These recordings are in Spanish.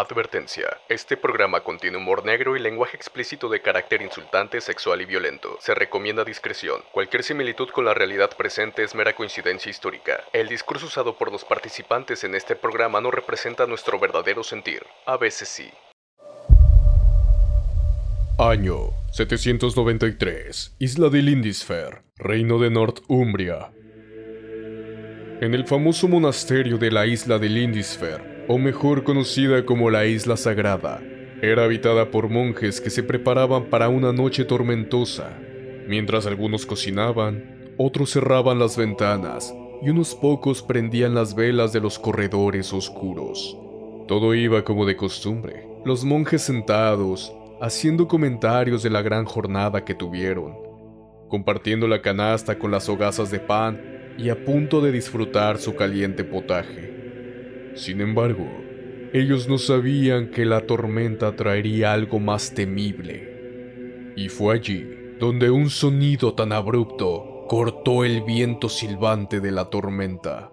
Advertencia. Este programa contiene humor negro y lenguaje explícito de carácter insultante, sexual y violento. Se recomienda discreción. Cualquier similitud con la realidad presente es mera coincidencia histórica. El discurso usado por los participantes en este programa no representa nuestro verdadero sentir. A veces sí. Año 793. Isla de Lindisfer, Reino de Northumbria. En el famoso monasterio de la isla de Lindisfer, o mejor conocida como la Isla Sagrada, era habitada por monjes que se preparaban para una noche tormentosa. Mientras algunos cocinaban, otros cerraban las ventanas y unos pocos prendían las velas de los corredores oscuros. Todo iba como de costumbre. Los monjes sentados, haciendo comentarios de la gran jornada que tuvieron, compartiendo la canasta con las hogazas de pan y a punto de disfrutar su caliente potaje. Sin embargo, ellos no sabían que la tormenta traería algo más temible. Y fue allí donde un sonido tan abrupto cortó el viento silbante de la tormenta.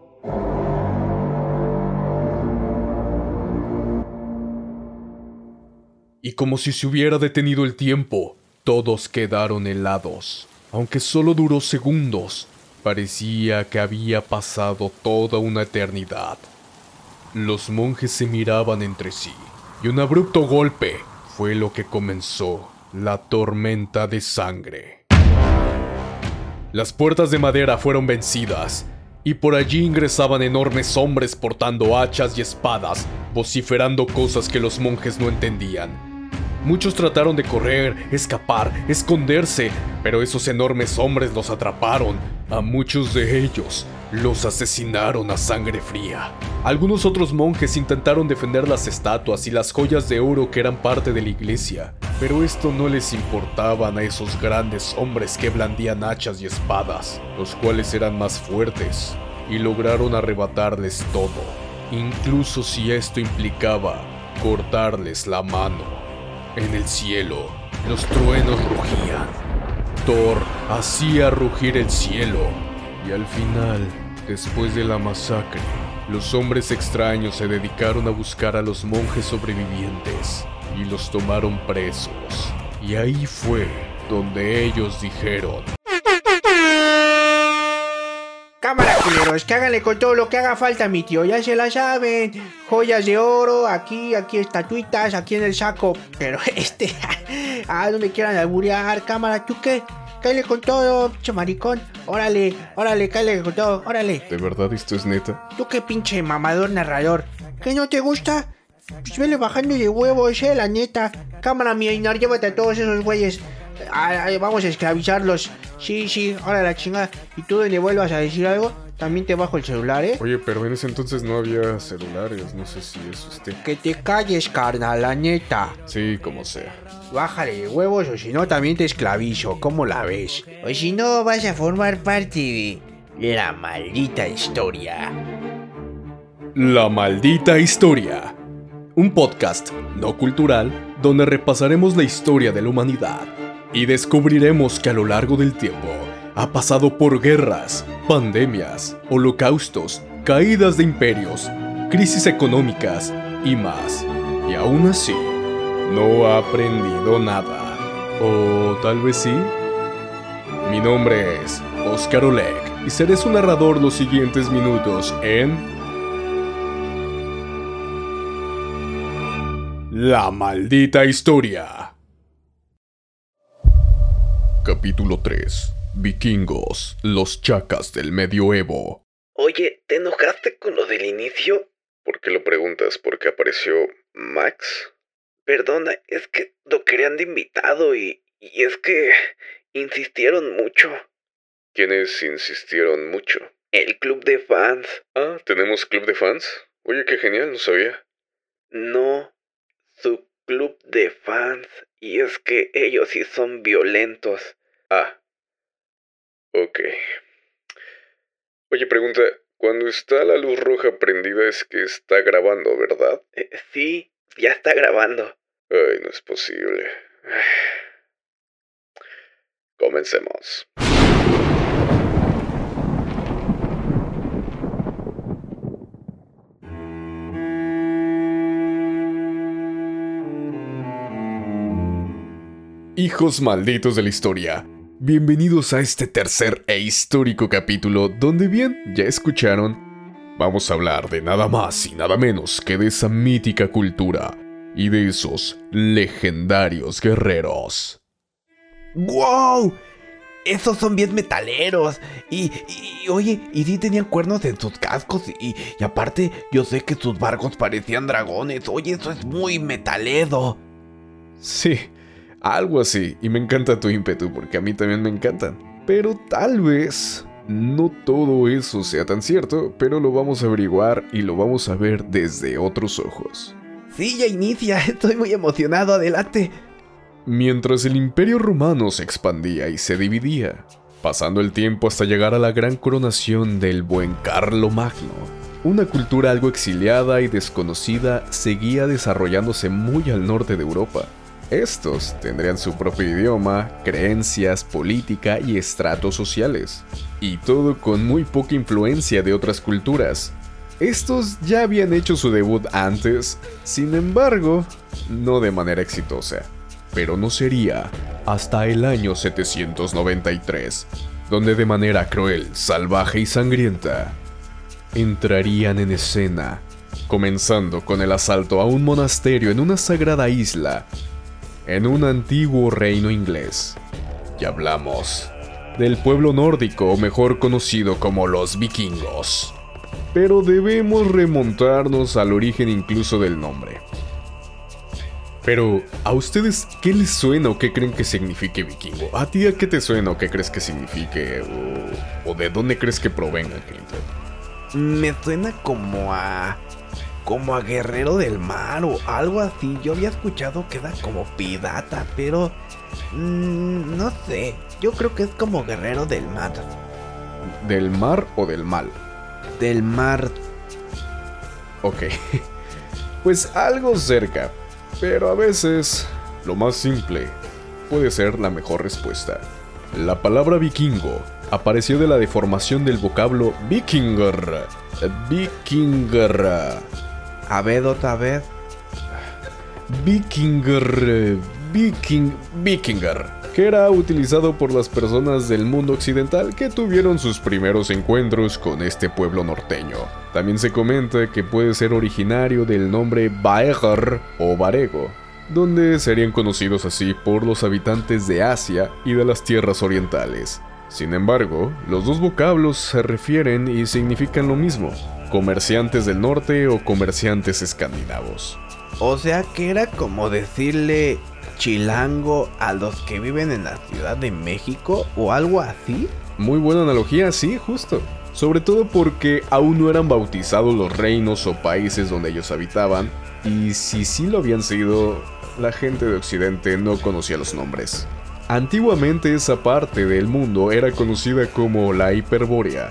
y como si se hubiera detenido el tiempo, todos quedaron helados. Aunque solo duró segundos, parecía que había pasado toda una eternidad. Los monjes se miraban entre sí, y un abrupto golpe fue lo que comenzó la tormenta de sangre. Las puertas de madera fueron vencidas, y por allí ingresaban enormes hombres portando hachas y espadas, vociferando cosas que los monjes no entendían. Muchos trataron de correr, escapar, esconderse, pero esos enormes hombres los atraparon. A muchos de ellos los asesinaron a sangre fría. Algunos otros monjes intentaron defender las estatuas y las joyas de oro que eran parte de la iglesia, pero esto no les importaban a esos grandes hombres que blandían hachas y espadas, los cuales eran más fuertes, y lograron arrebatarles todo, incluso si esto implicaba cortarles la mano. En el cielo, los truenos rugían. Thor hacía rugir el cielo. Y al final, después de la masacre, los hombres extraños se dedicaron a buscar a los monjes sobrevivientes y los tomaron presos. Y ahí fue donde ellos dijeron, Cámara, culeros, que háganle con todo lo que haga falta, mi tío. Ya se la saben. Joyas de oro, aquí, aquí estatuitas, aquí en el saco. Pero este, ah, no me quieran alburear. Cámara, ¿tú qué? Cállale con todo, pinche maricón. Órale, órale, cállale con todo, órale. ¿De verdad esto es neta? ¿Tú qué pinche mamador narrador? ¿Qué no te gusta? Pues vele bajando de huevos, eh, la neta. Cámara, mi Einar, llévate a todos esos güeyes. Ah, ah, vamos a esclavizarlos. Sí, sí, ahora la chingada. Y tú donde vuelvas a decir algo, también te bajo el celular, ¿eh? Oye, pero en ese entonces no había celulares, no sé si es usted. Que te calles, carnal, la neta. Sí, como sea. Bájale de huevos o si no también te esclavizo, ¿cómo la ves? O si no vas a formar parte de la maldita historia. La maldita historia. Un podcast no cultural donde repasaremos la historia de la humanidad y descubriremos que a lo largo del tiempo ha pasado por guerras, pandemias, holocaustos, caídas de imperios, crisis económicas y más. Y aún así, no ha aprendido nada. O tal vez sí. Mi nombre es Oscar Oleg y seré su narrador los siguientes minutos en... La maldita historia. Capítulo 3. Vikingos, los chacas del medioevo. Oye, ¿te enojaste con lo del inicio? ¿Por qué lo preguntas? ¿Porque apareció Max? Perdona, es que lo querían de invitado y, y es que insistieron mucho. ¿Quiénes insistieron mucho? El club de fans. Ah, ¿tenemos club de fans? Oye, qué genial, no sabía. No, su club de fans. Y es que ellos sí son violentos. Ah. Ok. Oye, pregunta, cuando está la luz roja prendida es que está grabando, ¿verdad? Eh, sí, ya está grabando. Ay, no es posible. Comencemos. Hijos malditos de la historia bienvenidos a este tercer e histórico capítulo donde bien, ya escucharon, vamos a hablar de nada más y nada menos que de esa mítica cultura y de esos legendarios guerreros. ¡Wow! Esos son bien metaleros. Y, y, oye, y sí tenían cuernos en sus cascos. Y, y aparte, yo sé que sus barcos parecían dragones. Oye, eso es muy metalero. Sí, algo así, y me encanta tu ímpetu porque a mí también me encantan. Pero tal vez no todo eso sea tan cierto, pero lo vamos a averiguar y lo vamos a ver desde otros ojos. Sí, ya inicia, estoy muy emocionado, adelante. Mientras el imperio romano se expandía y se dividía, pasando el tiempo hasta llegar a la gran coronación del buen Carlo Magno, una cultura algo exiliada y desconocida seguía desarrollándose muy al norte de Europa. Estos tendrían su propio idioma, creencias, política y estratos sociales, y todo con muy poca influencia de otras culturas. Estos ya habían hecho su debut antes, sin embargo, no de manera exitosa, pero no sería hasta el año 793, donde de manera cruel, salvaje y sangrienta, entrarían en escena, comenzando con el asalto a un monasterio en una sagrada isla en un antiguo reino inglés. Y hablamos del pueblo nórdico, mejor conocido como los vikingos. Pero debemos remontarnos al origen incluso del nombre. Pero, ¿a ustedes qué les suena o qué creen que signifique vikingo? ¿A ti a qué te suena o qué crees que signifique? ¿O, de dónde crees que provenga? Me suena como a como a guerrero del mar o algo así. Yo había escuchado que era como pirata, pero mmm, no sé. Yo creo que es como guerrero del mar. ¿Del mar o del mal? Del mar. Ok. Pues algo cerca. Pero a veces lo más simple puede ser la mejor respuesta. La palabra vikingo apareció de la deformación del vocablo vikinger. Vikinger a ver. Vikinger. Viking. Vikinger. Que era utilizado por las personas del mundo occidental que tuvieron sus primeros encuentros con este pueblo norteño. También se comenta que puede ser originario del nombre Baegar o Varego, donde serían conocidos así por los habitantes de Asia y de las tierras orientales. Sin embargo, los dos vocablos se refieren y significan lo mismo, comerciantes del norte o comerciantes escandinavos. O sea que era como decirle chilango a los que viven en la Ciudad de México o algo así. Muy buena analogía, sí, justo. Sobre todo porque aún no eran bautizados los reinos o países donde ellos habitaban, y si sí lo habían sido, la gente de Occidente no conocía los nombres. Antiguamente esa parte del mundo era conocida como la Hiperbórea,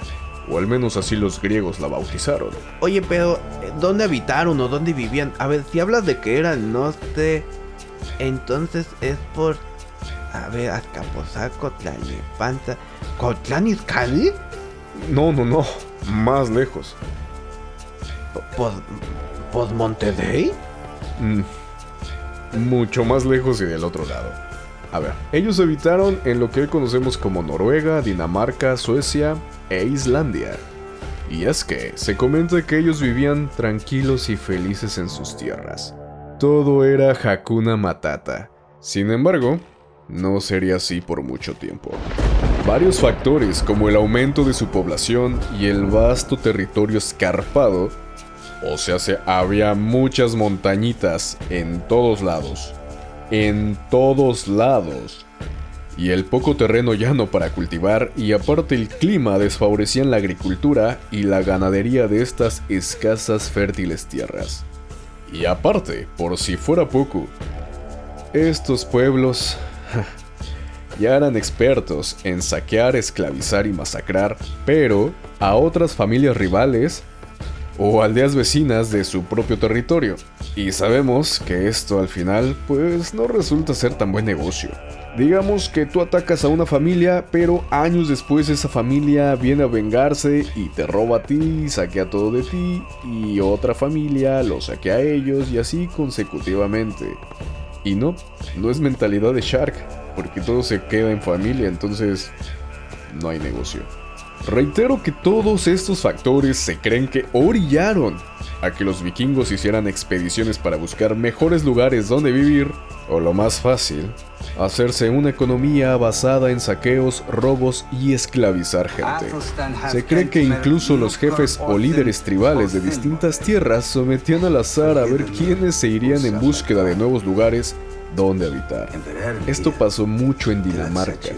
o al menos así los griegos la bautizaron. Oye, pero ¿dónde habitaron o dónde vivían? A ver, si hablas de que era el norte, entonces es por... A ver, Azcapotzalco, Tlalnepantla... ¿Cotlán Izcalli? No, no, no, más lejos. ¿Pues, pues Monterrey? Mm, mucho más lejos y del otro lado. A ver, ellos habitaron en lo que hoy conocemos como Noruega, Dinamarca, Suecia e Islandia. Y es que se comenta que ellos vivían tranquilos y felices en sus tierras. Todo era Hakuna Matata. Sin embargo, no sería así por mucho tiempo. Varios factores como el aumento de su población y el vasto territorio escarpado, o sea, se, había muchas montañitas en todos lados, en todos lados. Y el poco terreno llano para cultivar y aparte el clima desfavorecían la agricultura y la ganadería de estas escasas fértiles tierras. Y aparte, por si fuera poco, estos pueblos ya eran expertos en saquear, esclavizar y masacrar, pero a otras familias rivales o aldeas vecinas de su propio territorio. Y sabemos que esto al final pues no resulta ser tan buen negocio. Digamos que tú atacas a una familia, pero años después esa familia viene a vengarse y te roba a ti, saquea todo de ti, y otra familia lo saquea a ellos y así consecutivamente. Y no, no es mentalidad de Shark, porque todo se queda en familia, entonces no hay negocio. Reitero que todos estos factores se creen que orillaron a que los vikingos hicieran expediciones para buscar mejores lugares donde vivir, o lo más fácil, hacerse una economía basada en saqueos, robos y esclavizar gente. Se cree que incluso los jefes o líderes tribales de distintas tierras sometían al azar a ver quiénes se irían en búsqueda de nuevos lugares donde habitar. Esto pasó mucho en Dinamarca.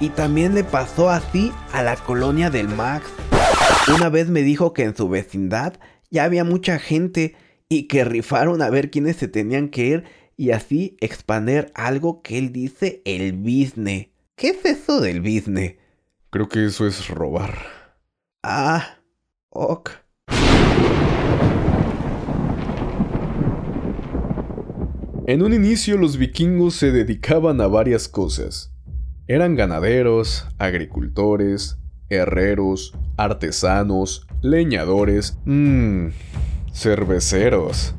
Y también le pasó así a la colonia del Max. Una vez me dijo que en su vecindad ya había mucha gente y que rifaron a ver quiénes se tenían que ir y así expander algo que él dice el business. ¿Qué es eso del business? Creo que eso es robar. Ah, ok. En un inicio los vikingos se dedicaban a varias cosas. Eran ganaderos, agricultores, herreros, artesanos, leñadores, mmm, cerveceros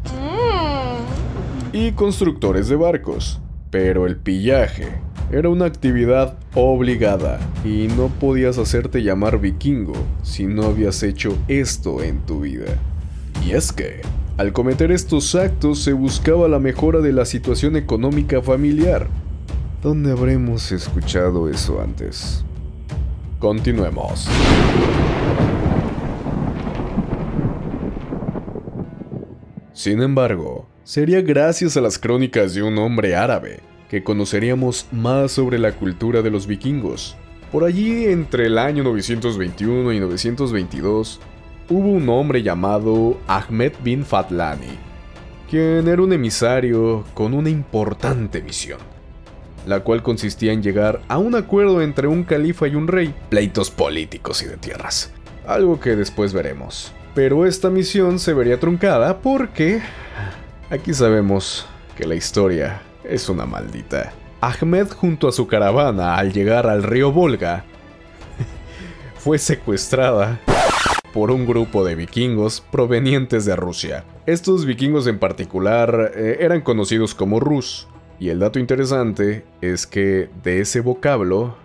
y constructores de barcos. Pero el pillaje era una actividad obligada y no podías hacerte llamar vikingo si no habías hecho esto en tu vida. Y es que, al cometer estos actos se buscaba la mejora de la situación económica familiar. ¿Dónde habremos escuchado eso antes? Continuemos. Sin embargo, sería gracias a las crónicas de un hombre árabe que conoceríamos más sobre la cultura de los vikingos. Por allí, entre el año 921 y 922, hubo un hombre llamado Ahmed bin Fatlani, quien era un emisario con una importante misión, la cual consistía en llegar a un acuerdo entre un califa y un rey, pleitos políticos y de tierras, algo que después veremos. Pero esta misión se vería truncada porque aquí sabemos que la historia es una maldita. Ahmed junto a su caravana al llegar al río Volga fue secuestrada por un grupo de vikingos provenientes de Rusia. Estos vikingos en particular eh, eran conocidos como Rus, y el dato interesante es que de ese vocablo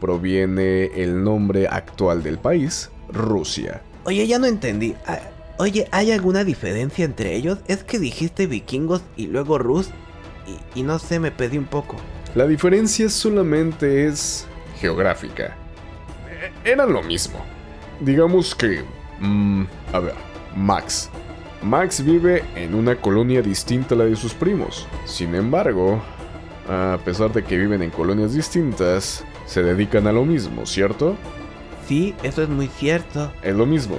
proviene el nombre actual del país, Rusia. Oye, ya no entendí. Ah, Oye, ¿hay alguna diferencia entre ellos? Es que dijiste vikingos y luego rus y, y no sé, me pedí un poco. La diferencia solamente es geográfica. E- Eran lo mismo. Digamos que... mm, a ver, Max. Max vive en una colonia distinta a la de sus primos. Sin embargo, a pesar de que viven en colonias distintas, se dedican a lo mismo, ¿cierto? Sí, eso es muy cierto. Es lo mismo.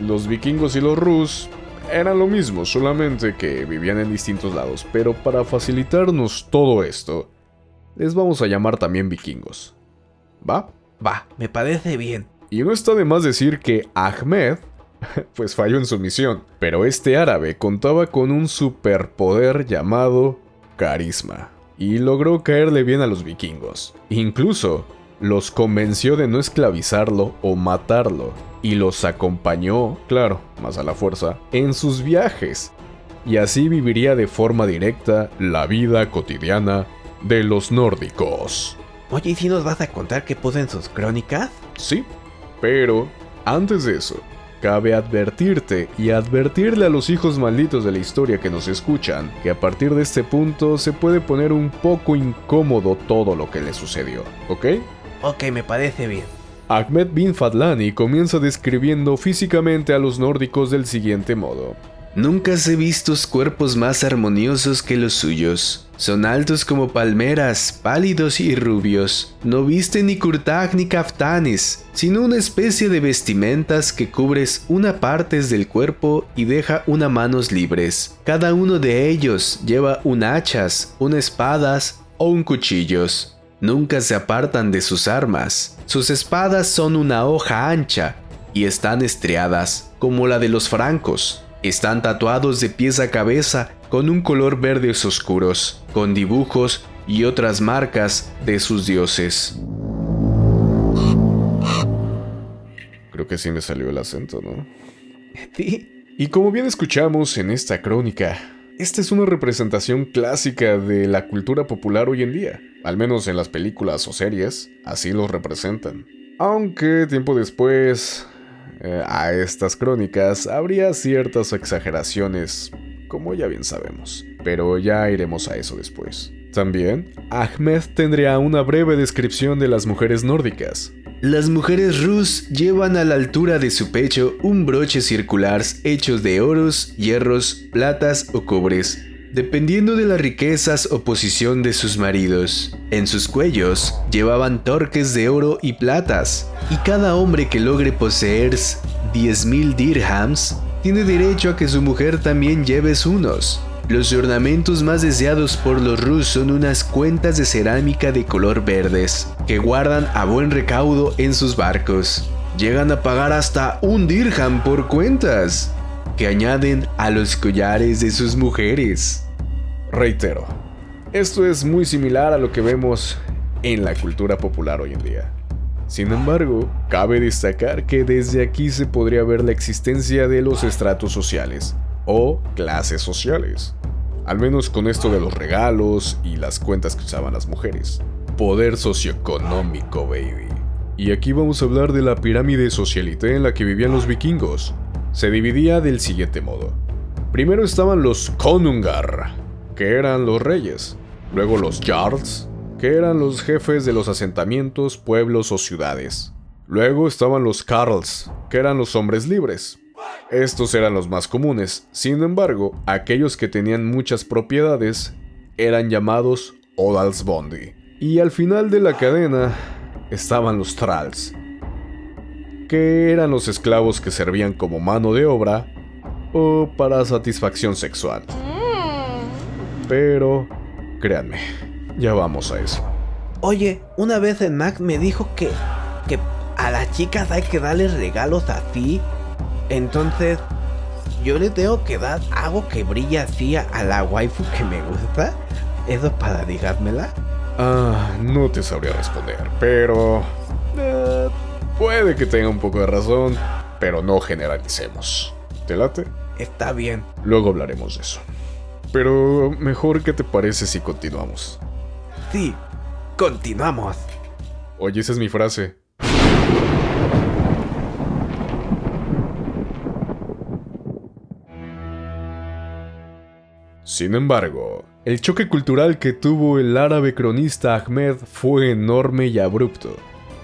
Los vikingos y los rus eran lo mismo, solamente que vivían en distintos lados. Pero para facilitarnos todo esto, les vamos a llamar también vikingos. ¿Va? Va, me parece bien. Y no está de más decir que Ahmed, pues falló en su misión, pero este árabe contaba con un superpoder llamado carisma, y logró caerle bien a los vikingos. Incluso, los convenció de no esclavizarlo o matarlo, y los acompañó, claro, más a la fuerza, en sus viajes. Y así viviría de forma directa la vida cotidiana de los nórdicos. Oye, ¿y si nos vas a contar qué puso en sus crónicas? Sí, pero antes de eso, cabe advertirte y advertirle a los hijos malditos de la historia que nos escuchan que a partir de este punto se puede poner un poco incómodo todo lo que le sucedió, ¿ok? Ok, me parece bien. Ahmed bin Fadlani comienza describiendo físicamente a los nórdicos del siguiente modo. Nunca he visto cuerpos más armoniosos que los suyos. Son altos como palmeras, pálidos y rubios. No visten ni kurtag ni kaftanes, sino una especie de vestimentas que cubres una parte del cuerpo y deja una manos libres. Cada uno de ellos lleva un hachas, un espadas o un cuchillos. Nunca se apartan de sus armas. Sus espadas son una hoja ancha y están estriadas, como la de los francos. Están tatuados de pies a cabeza con un color verdes oscuros, con dibujos y otras marcas de sus dioses. Creo que sí me salió el acento, ¿no? Sí. Y como bien escuchamos en esta crónica, Esta es una representación clásica de la cultura popular hoy en día, al menos en las películas o series, así los representan. Aunque tiempo después, eh, a estas crónicas habría ciertas exageraciones, como ya bien sabemos, pero ya iremos a eso después. También, Ahmed tendría una breve descripción de las mujeres nórdicas, las mujeres Rus llevan a la altura de su pecho un broche circular hechos de oros, hierros, platas o cobres, dependiendo de las riquezas o posición de sus maridos. En sus cuellos llevaban torques de oro y platas, y cada hombre que logre poseer 10.000 dirhams tiene derecho a que su mujer también lleve unos. Los ornamentos más deseados por los Rus son unas cuentas de cerámica de color verdes, que guardan a buen recaudo en sus barcos. Llegan a pagar hasta un dirham por cuentas, que añaden a los collares de sus mujeres. Reitero, esto es muy similar a lo que vemos en la cultura popular hoy en día. Sin embargo, cabe destacar que desde aquí se podría ver la existencia de los estratos sociales, o clases sociales. Al menos con esto de los regalos y las cuentas que usaban las mujeres. Poder socioeconómico, baby. Y aquí vamos a hablar de la pirámide socialité en la que vivían los vikingos. Se dividía del siguiente modo. Primero estaban los konungar, que eran los reyes. Luego los jarls, que eran los jefes de los asentamientos, pueblos o ciudades. Luego estaban los carls, que eran los hombres libres. Estos eran los más comunes, sin embargo, aquellos que tenían muchas propiedades eran llamados Odalsbondi. Y al final de la cadena estaban los Tralls, que eran los esclavos que servían como mano de obra o para satisfacción sexual. Pero, créanme, ya vamos a eso. Oye, una vez el Mac me dijo que, que a las chicas hay que darles regalos así entonces, yo le tengo que dar algo que brilla así a la waifu que me gusta. ¿Eso para digármela? Ah, no te sabría responder, pero... Eh, puede que tenga un poco de razón, pero no generalicemos. ¿Te late? Está bien. Luego hablaremos de eso. Pero mejor que te parece si continuamos. Sí, continuamos. Oye, esa es mi frase. Sin embargo, el choque cultural que tuvo el árabe cronista Ahmed fue enorme y abrupto,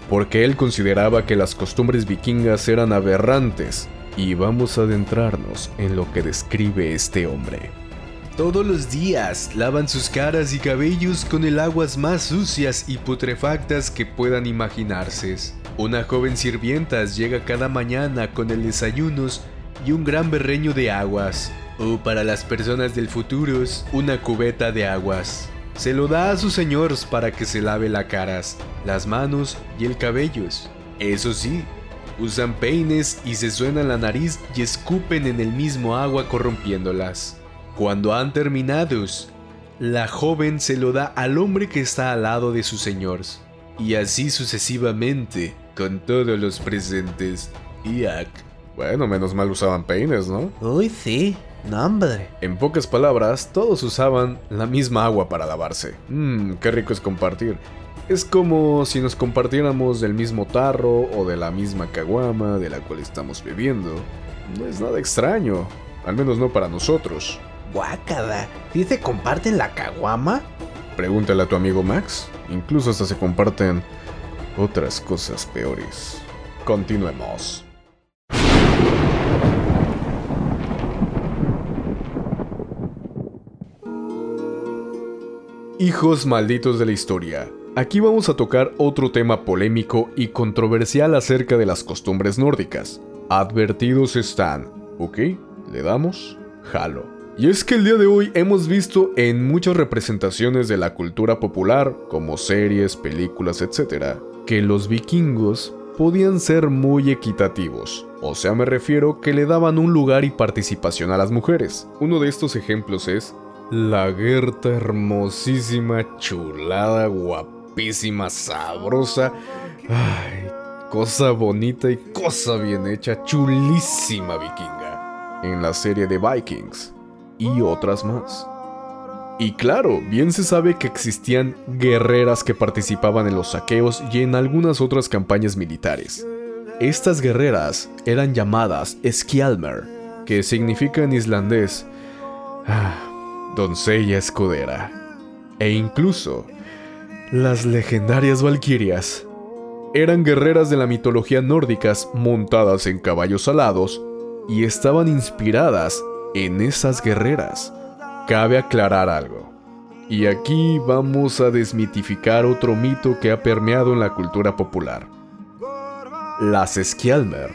porque él consideraba que las costumbres vikingas eran aberrantes, y vamos a adentrarnos en lo que describe este hombre. Todos los días lavan sus caras y cabellos con el aguas más sucias y putrefactas que puedan imaginarse. Una joven sirvienta llega cada mañana con el desayunos y un gran berreño de aguas o para las personas del futuro, una cubeta de aguas. Se lo da a sus señores para que se lave las caras, las manos y el cabello. Eso sí, usan peines y se suenan la nariz y escupen en el mismo agua corrompiéndolas. Cuando han terminado, la joven se lo da al hombre que está al lado de sus señores. Y así sucesivamente con todos los presentes. Iak. Bueno, menos mal usaban peines, ¿no? Uy, sí. No, hombre. En pocas palabras, todos usaban la misma agua para lavarse. Mmm, qué rico es compartir. Es como si nos compartiéramos del mismo tarro o de la misma caguama de la cual estamos bebiendo. No es nada extraño, al menos no para nosotros. Guácada, ¿sí se comparten la caguama? Pregúntale a tu amigo Max. Incluso hasta se comparten otras cosas peores. Continuemos. Hijos malditos de la historia. Aquí vamos a tocar otro tema polémico y controversial acerca de las costumbres nórdicas. Advertidos están, ¿ok? ¿Le damos? Jalo. Y es que el día de hoy hemos visto en muchas representaciones de la cultura popular, como series, películas, etc., que los vikingos podían ser muy equitativos. O sea, me refiero que le daban un lugar y participación a las mujeres. Uno de estos ejemplos es la Gerta hermosísima, chulada, guapísima, sabrosa. Ay, cosa bonita y cosa bien hecha, chulísima vikinga. En la serie de Vikings. Y otras más. Y claro, bien se sabe que existían guerreras que participaban en los saqueos y en algunas otras campañas militares. Estas guerreras eran llamadas Skjalmer, que significa en islandés ah, doncella escudera. E incluso las legendarias valquirias eran guerreras de la mitología nórdicas montadas en caballos alados y estaban inspiradas en esas guerreras. Cabe aclarar algo. Y aquí vamos a desmitificar otro mito que ha permeado en la cultura popular. Las Skjalmer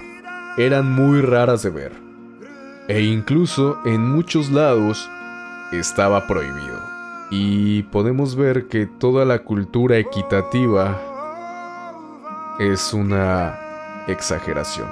eran muy raras de ver. E incluso en muchos lados estaba prohibido. Y podemos ver que toda la cultura equitativa es una exageración.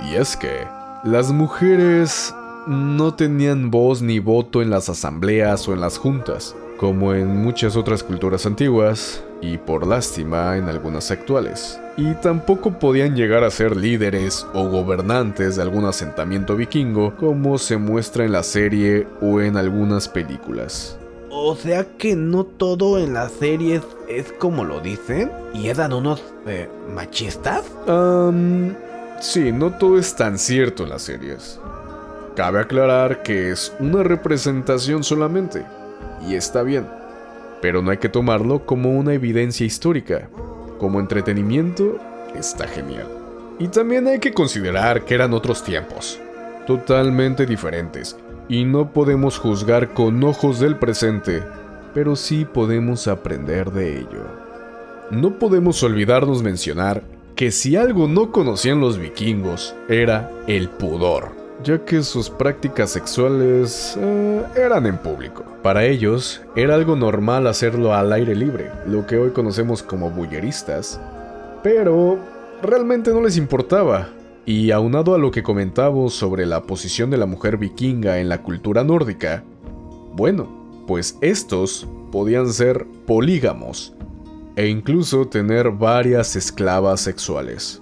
Y es que las mujeres no tenían voz ni voto en las asambleas o en las juntas, como en muchas otras culturas antiguas, y por lástima en algunas actuales. Y tampoco podían llegar a ser líderes o gobernantes de algún asentamiento vikingo, como se muestra en la serie o en algunas películas. O sea que no todo en las series es como lo dicen y eran unos eh, machistas. Um, sí, no todo es tan cierto en las series. Cabe aclarar que es una representación solamente, y está bien, pero no hay que tomarlo como una evidencia histórica. Como entretenimiento, está genial. Y también hay que considerar que eran otros tiempos, totalmente diferentes, y no podemos juzgar con ojos del presente, pero sí podemos aprender de ello. No podemos olvidarnos mencionar que si algo no conocían los vikingos era el pudor, ya que sus prácticas sexuales eh, eran en público. Para ellos era algo normal hacerlo al aire libre, lo que hoy conocemos como bulleristas, pero realmente no les importaba, y aunado a lo que comentamos sobre la posición de la mujer vikinga en la cultura nórdica, bueno, pues estos podían ser polígamos e incluso tener varias esclavas sexuales.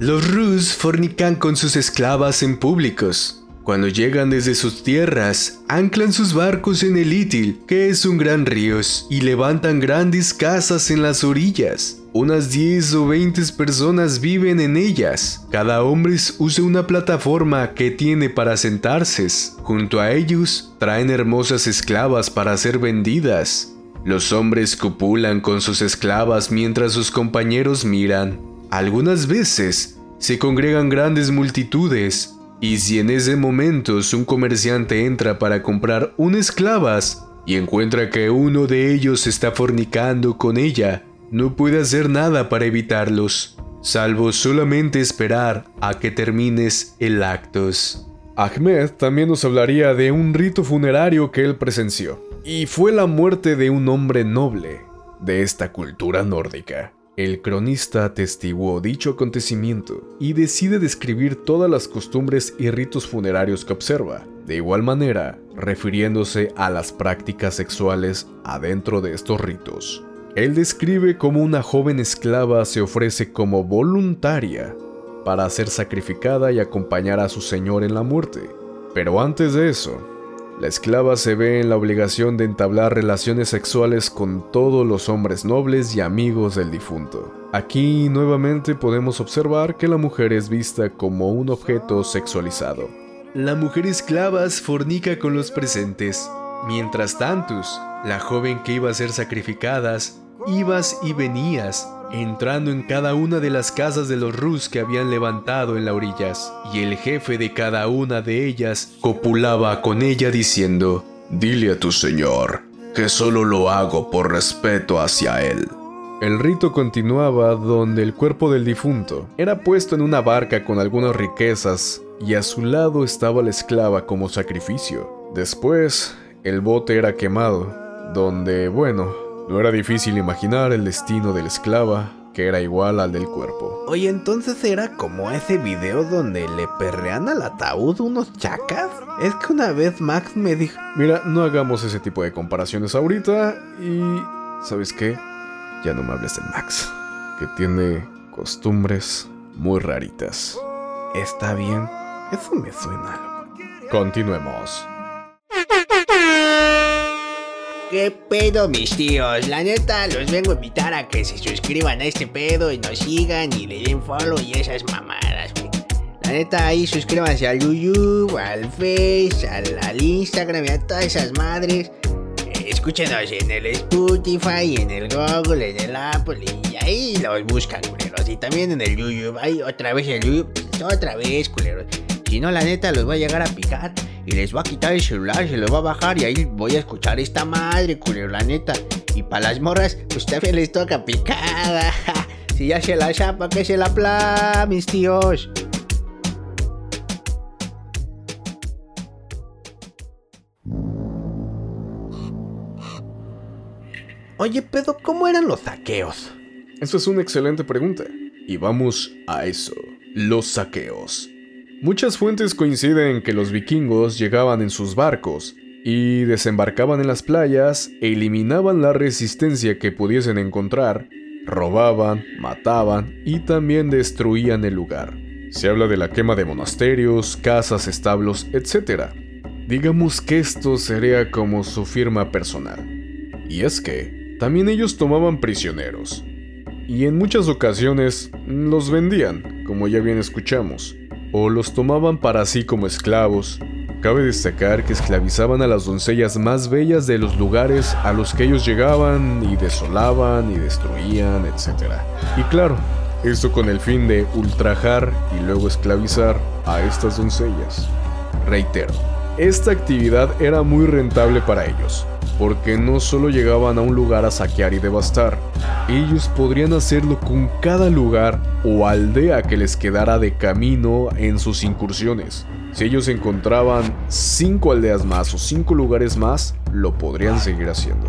Los Rus fornican con sus esclavas en públicos. Cuando llegan desde sus tierras, anclan sus barcos en el Itil, que es un gran río, y levantan grandes casas en las orillas. Unas 10 o 20 personas viven en ellas. Cada hombre usa una plataforma que tiene para sentarse. Junto a ellos traen hermosas esclavas para ser vendidas. Los hombres copulan con sus esclavas mientras sus compañeros miran. Algunas veces se congregan grandes multitudes y si en ese momento un comerciante entra para comprar un esclavas y encuentra que uno de ellos está fornicando con ella, no puede hacer nada para evitarlos, salvo solamente esperar a que termines el actos. Ahmed también nos hablaría de un rito funerario que él presenció, y fue la muerte de un hombre noble de esta cultura nórdica. El cronista atestiguó dicho acontecimiento y decide describir todas las costumbres y ritos funerarios que observa, de igual manera refiriéndose a las prácticas sexuales adentro de estos ritos. Él describe cómo una joven esclava se ofrece como voluntaria para ser sacrificada y acompañar a su señor en la muerte. Pero antes de eso, la esclava se ve en la obligación de entablar relaciones sexuales con todos los hombres nobles y amigos del difunto. Aquí nuevamente podemos observar que la mujer es vista como un objeto sexualizado. La mujer esclava fornica con los presentes. Mientras tantos, la joven que iba a ser sacrificadas ibas y venías, entrando en cada una de las casas de los Rus que habían levantado en las orillas, y el jefe de cada una de ellas copulaba con ella diciendo, Dile a tu señor que solo lo hago por respeto hacia él. El rito continuaba donde el cuerpo del difunto era puesto en una barca con algunas riquezas y a su lado estaba la esclava como sacrificio. Después, el bote era quemado, donde, bueno, no era difícil imaginar el destino de la esclava, que era igual al del cuerpo. Oye, entonces era como ese video donde le perrean al ataúd unos chacas. Es que una vez Max me dijo... Mira, no hagamos ese tipo de comparaciones ahorita y... ¿Sabes qué? Ya no me hables de Max, que tiene costumbres muy raritas. Está bien, eso me suena algo. Continuemos. ¿Qué pedo, mis tíos? La neta, los vengo a invitar a que se suscriban a este pedo y nos sigan y le den follow y esas mamadas, güey. La neta, ahí suscríbanse al YouTube, al Face, al, al Instagram y a todas esas madres. Eh, escúchenos en el Spotify, en el Google, en el Apple y ahí los buscan, culeros. Y también en el YouTube. Ahí otra vez el YouTube, otra vez, culeros. Si no, la neta, los va a llegar a picar y les va a quitar el celular, se lo va a bajar y ahí voy a escuchar esta madre, culero, la neta. Y para las morras, pues también les toca picada. si ya se la chapa, que se la pla, mis tíos. Oye, pedo, ¿cómo eran los saqueos? Esa es una excelente pregunta. Y vamos a eso, los saqueos. Muchas fuentes coinciden que los vikingos llegaban en sus barcos y desembarcaban en las playas e eliminaban la resistencia que pudiesen encontrar, robaban, mataban y también destruían el lugar. Se habla de la quema de monasterios, casas, establos, etc. Digamos que esto sería como su firma personal. Y es que también ellos tomaban prisioneros. Y en muchas ocasiones los vendían, como ya bien escuchamos, o los tomaban para sí como esclavos. Cabe destacar que esclavizaban a las doncellas más bellas de los lugares a los que ellos llegaban y desolaban y destruían, etc. Y claro, esto con el fin de ultrajar y luego esclavizar a estas doncellas. Reitero, esta actividad era muy rentable para ellos, porque no solo llegaban a un lugar a saquear y devastar, ellos podrían hacerlo con cada lugar o aldea que les quedara de camino en sus incursiones. Si ellos encontraban cinco aldeas más o cinco lugares más, lo podrían seguir haciendo.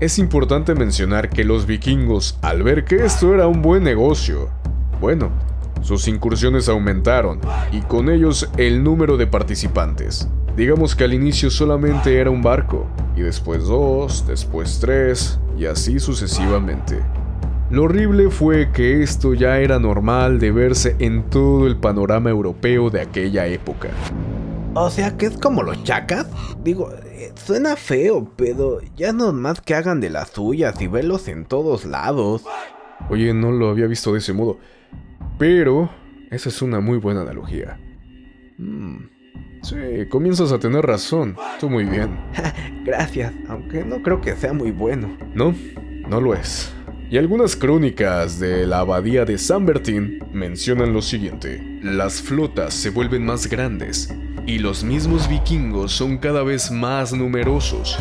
Es importante mencionar que los vikingos, al ver que esto era un buen negocio, bueno, sus incursiones aumentaron y con ellos el número de participantes. Digamos que al inicio solamente era un barco, y después dos, después tres, y así sucesivamente. Lo horrible fue que esto ya era normal de verse en todo el panorama europeo de aquella época. O sea que es como los chacas. Digo, eh, suena feo, pero ya no más que hagan de las suyas y verlos en todos lados. Oye, no lo había visto de ese modo. Pero esa es una muy buena analogía. Mm, sí, comienzas a tener razón. Tú muy bien. Gracias, aunque no creo que sea muy bueno. No, no lo es. Y algunas crónicas de la abadía de San Bertín mencionan lo siguiente. Las flotas se vuelven más grandes y los mismos vikingos son cada vez más numerosos.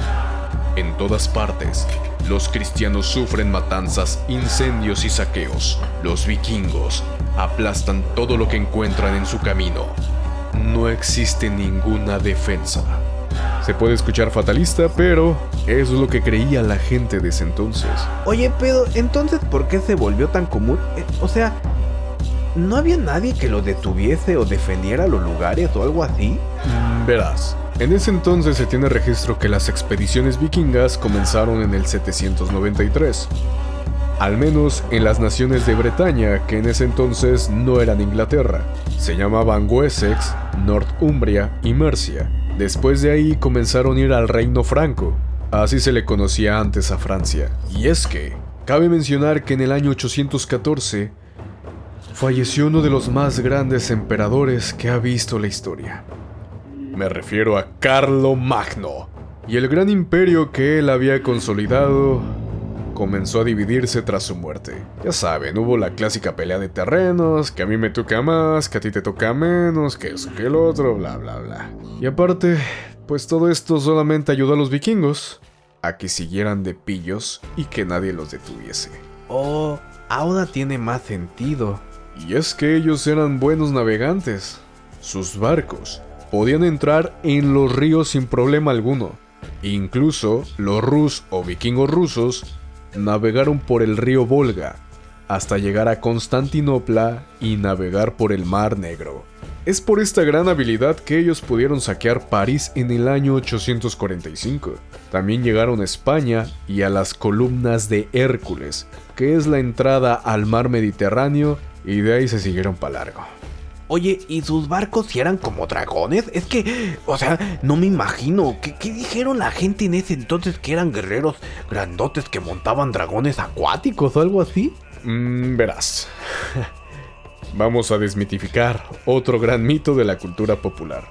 En todas partes, los cristianos sufren matanzas, incendios y saqueos. Los vikingos aplastan todo lo que encuentran en su camino. No existe ninguna defensa. Se puede escuchar fatalista, pero eso es lo que creía la gente de ese entonces. Oye, pero entonces, ¿por qué se volvió tan común? Eh, o sea, ¿no había nadie que lo detuviese o defendiera los lugares o algo así? Mm, Verás, en ese entonces se tiene registro que las expediciones vikingas comenzaron en el 793. Al menos en las naciones de Bretaña, que en ese entonces no eran Inglaterra. Se llamaban Wessex, Northumbria y Mercia. Después de ahí comenzaron a ir al Reino Franco, así se le conocía antes a Francia. Y es que, cabe mencionar que en el año 814 falleció uno de los más grandes emperadores que ha visto la historia. Me refiero a Carlo Magno. Y el gran imperio que él había consolidado comenzó a dividirse tras su muerte. Ya saben, hubo la clásica pelea de terrenos, que a mí me toca más, que a ti te toca menos, que eso, que el otro, bla, bla, bla. Y aparte, pues todo esto solamente ayudó a los vikingos a que siguieran de pillos y que nadie los detuviese. Oh, ahora tiene más sentido. Y es que ellos eran buenos navegantes. Sus barcos podían entrar en los ríos sin problema alguno. Incluso los rus o vikingos rusos navegaron por el río Volga hasta llegar a Constantinopla y navegar por el Mar Negro. Es por esta gran habilidad que ellos pudieron saquear París en el año 845. También llegaron a España y a las columnas de Hércules, que es la entrada al mar Mediterráneo, y de ahí se siguieron para largo. Oye, ¿y sus barcos si eran como dragones? Es que, o sea, no me imagino. ¿Qué, ¿Qué, dijeron la gente en ese entonces que eran guerreros grandotes que montaban dragones acuáticos o algo así? Mm, verás. Vamos a desmitificar otro gran mito de la cultura popular.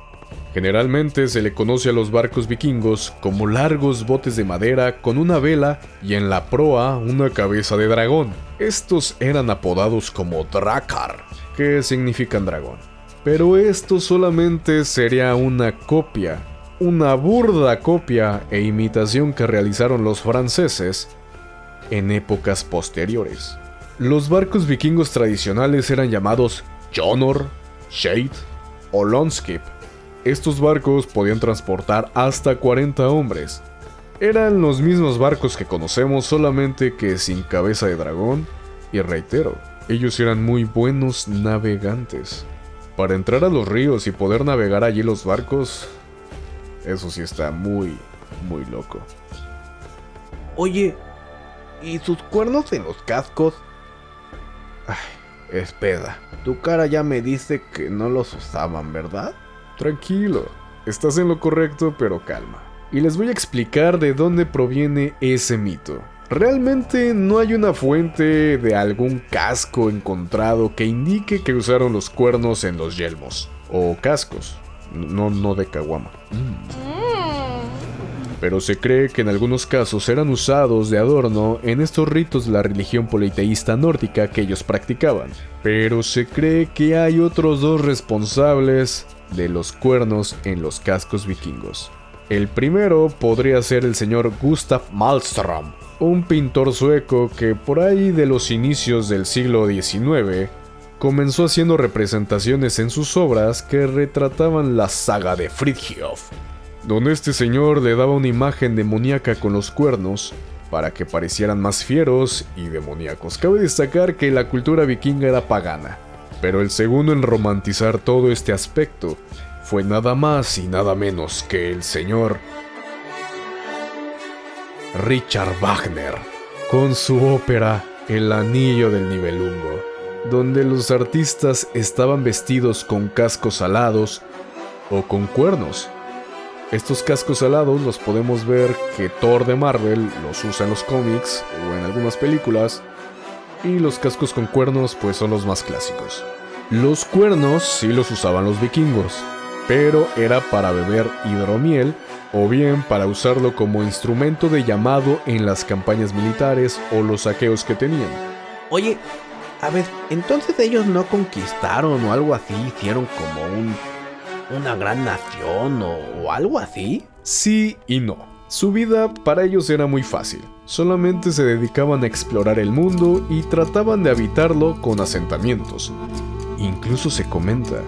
Generalmente se le conoce a los barcos vikingos como largos botes de madera con una vela y en la proa una cabeza de dragón. Estos eran apodados como Drakar, que significan dragón. Pero esto solamente sería una copia, una burda copia e imitación que realizaron los franceses en épocas posteriores. Los barcos vikingos tradicionales eran llamados Jonor, Shade o Lonskip. Estos barcos podían transportar hasta 40 hombres. Eran los mismos barcos que conocemos solamente que sin cabeza de dragón y reitero, ellos eran muy buenos navegantes. Para entrar a los ríos y poder navegar allí los barcos, eso sí está muy, muy loco. Oye, ¿y sus cuernos en los cascos? Ay, espera, tu cara ya me dice que no los usaban, ¿verdad? Tranquilo, estás en lo correcto, pero calma. Y les voy a explicar de dónde proviene ese mito. Realmente no hay una fuente de algún casco encontrado que indique que usaron los cuernos en los yelmos o cascos, no, no de caguama. Pero se cree que en algunos casos eran usados de adorno en estos ritos de la religión politeísta nórdica que ellos practicaban. Pero se cree que hay otros dos responsables de los cuernos en los cascos vikingos. El primero podría ser el señor Gustav Malmström, un pintor sueco que por ahí de los inicios del siglo XIX comenzó haciendo representaciones en sus obras que retrataban la saga de Fridtjof, donde este señor le daba una imagen demoníaca con los cuernos para que parecieran más fieros y demoníacos. Cabe destacar que la cultura vikinga era pagana, pero el segundo en romantizar todo este aspecto fue nada más y nada menos que el señor Richard Wagner, con su ópera El Anillo del Nibelungo, donde los artistas estaban vestidos con cascos alados o con cuernos. Estos cascos alados los podemos ver que Thor de Marvel los usa en los cómics o en algunas películas, y los cascos con cuernos pues son los más clásicos. Los cuernos sí los usaban los vikingos, pero era para beber hidromiel o bien para usarlo como instrumento de llamado en las campañas militares o los saqueos que tenían. Oye, a ver, entonces ellos no conquistaron o algo así, hicieron como un una gran nación o, o algo así? Sí y no. Su vida para ellos era muy fácil. Solamente se dedicaban a explorar el mundo y trataban de habitarlo con asentamientos. Incluso se comenta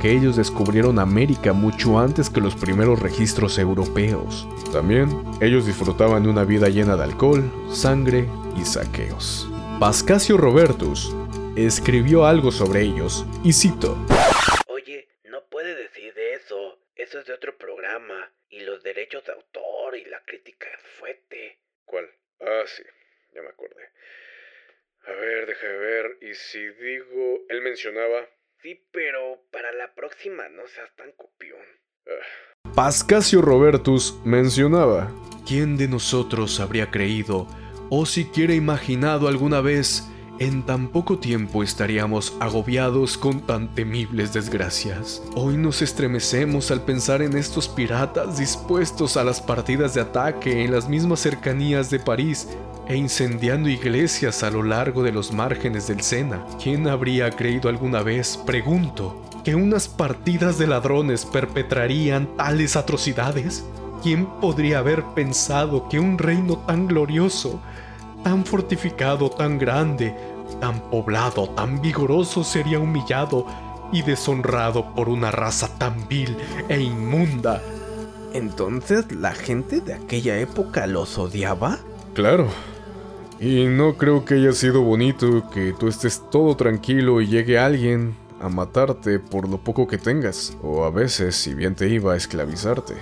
que ellos descubrieron América mucho antes que los primeros registros europeos. También, ellos disfrutaban de una vida llena de alcohol, sangre y saqueos. Pascasio Robertus escribió algo sobre ellos, y cito, Oye, no puede decir de eso. Eso es de otro programa. Y los derechos de autor y la crítica es fuerte. ¿Cuál? Ah, sí, ya me acordé. A ver, déjame ver. Y si digo, él mencionaba... Sí, pero para la próxima no seas tan copión. Pascasio Robertus mencionaba, ¿quién de nosotros habría creído, o siquiera imaginado alguna vez, en tan poco tiempo estaríamos agobiados con tan temibles desgracias? Hoy nos estremecemos al pensar en estos piratas dispuestos a las partidas de ataque en las mismas cercanías de París e incendiando iglesias a lo largo de los márgenes del Sena. ¿Quién habría creído alguna vez, pregunto, que unas partidas de ladrones perpetrarían tales atrocidades? ¿Quién podría haber pensado que un reino tan glorioso, tan fortificado, tan grande, tan poblado, tan vigoroso sería humillado y deshonrado por una raza tan vil e inmunda? Entonces, ¿la gente de aquella época los odiaba? Claro. Y no creo que haya sido bonito que tú estés todo tranquilo y llegue alguien a matarte por lo poco que tengas, o a veces, si bien te iba, a esclavizarte.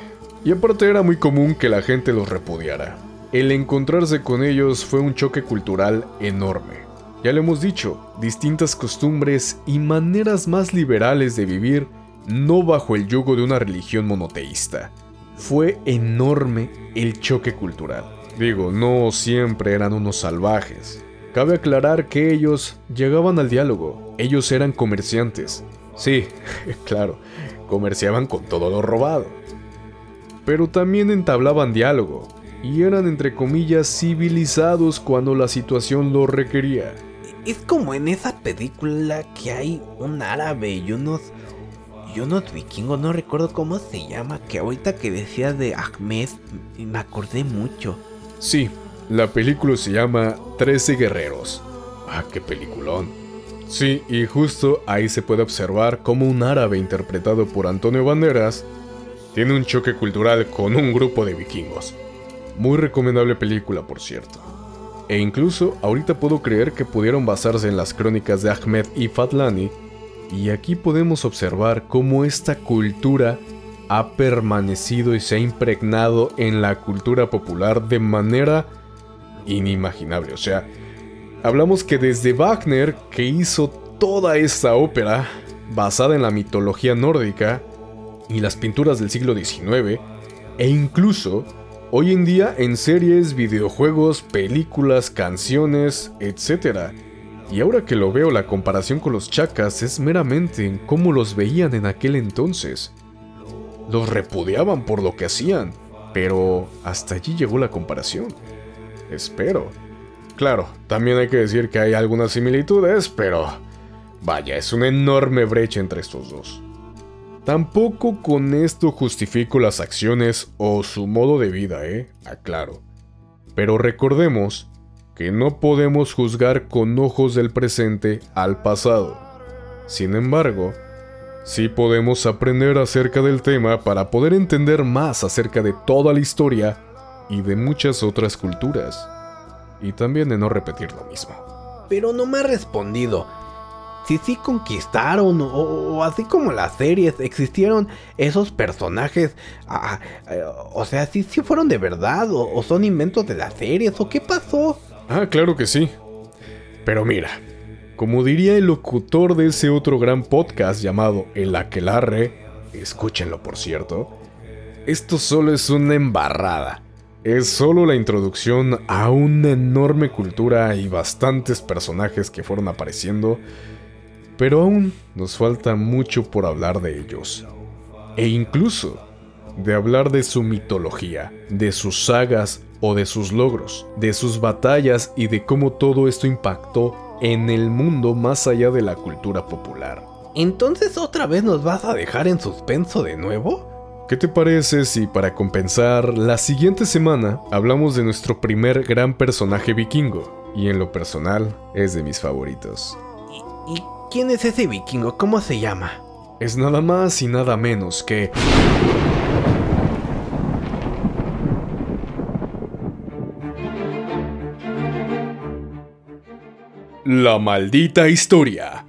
Y aparte era muy común que la gente los repudiara. El encontrarse con ellos fue un choque cultural enorme. Ya lo hemos dicho, distintas costumbres y maneras más liberales de vivir no bajo el yugo de una religión monoteísta. Fue enorme el choque cultural. Digo, no siempre eran unos salvajes. Cabe aclarar que ellos llegaban al diálogo, ellos eran comerciantes. Sí, claro, comerciaban con todo lo robado. Pero también entablaban diálogo, y eran entre comillas civilizados cuando la situación lo requería. Es como en esa película que hay un árabe y unos y unos vikingos, no recuerdo cómo se llama, que ahorita que decía de Ahmed me acordé mucho. Sí, la película se llama Trece Guerreros. Ah, qué peliculón. Sí, y justo ahí se puede observar cómo un árabe interpretado por Antonio Banderas tiene un choque cultural con un grupo de vikingos. Muy recomendable película, por cierto. E incluso ahorita puedo creer que pudieron basarse en las crónicas de Ahmed y Fatlani, y aquí podemos observar cómo esta cultura ha permanecido y se ha impregnado en la cultura popular de manera inimaginable. O sea, hablamos que desde Wagner, que hizo toda esta ópera basada en la mitología nórdica y las pinturas del siglo XIX, e incluso hoy en día en series, videojuegos, películas, canciones, etc. Y ahora que lo veo, la comparación con los chacas es meramente en cómo los veían en aquel entonces. Los repudiaban por lo que hacían, pero hasta allí llegó la comparación. Espero. Claro, también hay que decir que hay algunas similitudes, pero vaya, es una enorme brecha entre estos dos. Tampoco con esto justifico las acciones o su modo de vida, ¿eh? Aclaro. Pero recordemos que no podemos juzgar con ojos del presente al pasado. Sin embargo, sí podemos aprender acerca del tema para poder entender más acerca de toda la historia y de muchas otras culturas. Y también de no repetir lo mismo. Pero no me ha respondido. Si sí conquistaron, o, así como las series, existieron esos personajes. o sea, si sí, fueron de verdad, o son inventos de las series, o qué pasó. Ah, claro que sí. Pero mira, como diría el locutor de ese otro gran podcast llamado El Aquelarre, escúchenlo por cierto, esto solo es una embarrada. Es solo la introducción a una enorme cultura y bastantes personajes que fueron apareciendo, pero aún nos falta mucho por hablar de ellos. E incluso de hablar de su mitología, de sus sagas o de sus logros, de sus batallas y de cómo todo esto impactó en el mundo más allá de la cultura popular. Entonces otra vez nos vas a dejar en suspenso de nuevo? ¿Qué te parece si para compensar la siguiente semana hablamos de nuestro primer gran personaje vikingo? Y en lo personal es de mis favoritos. ¿Y, y quién es ese vikingo? ¿Cómo se llama? Es nada más y nada menos que... La maldita historia.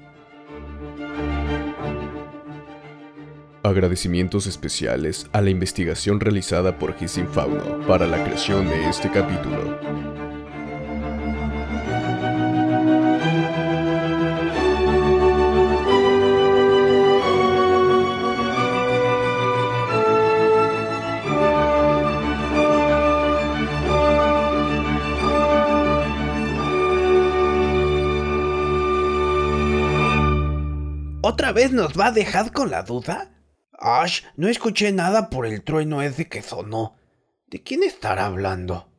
Agradecimientos especiales a la investigación realizada por Gissin Fauno para la creación de este capítulo. Vez nos va a dejar con la duda? Ash, no escuché nada por el trueno ese que sonó. ¿De quién estará hablando?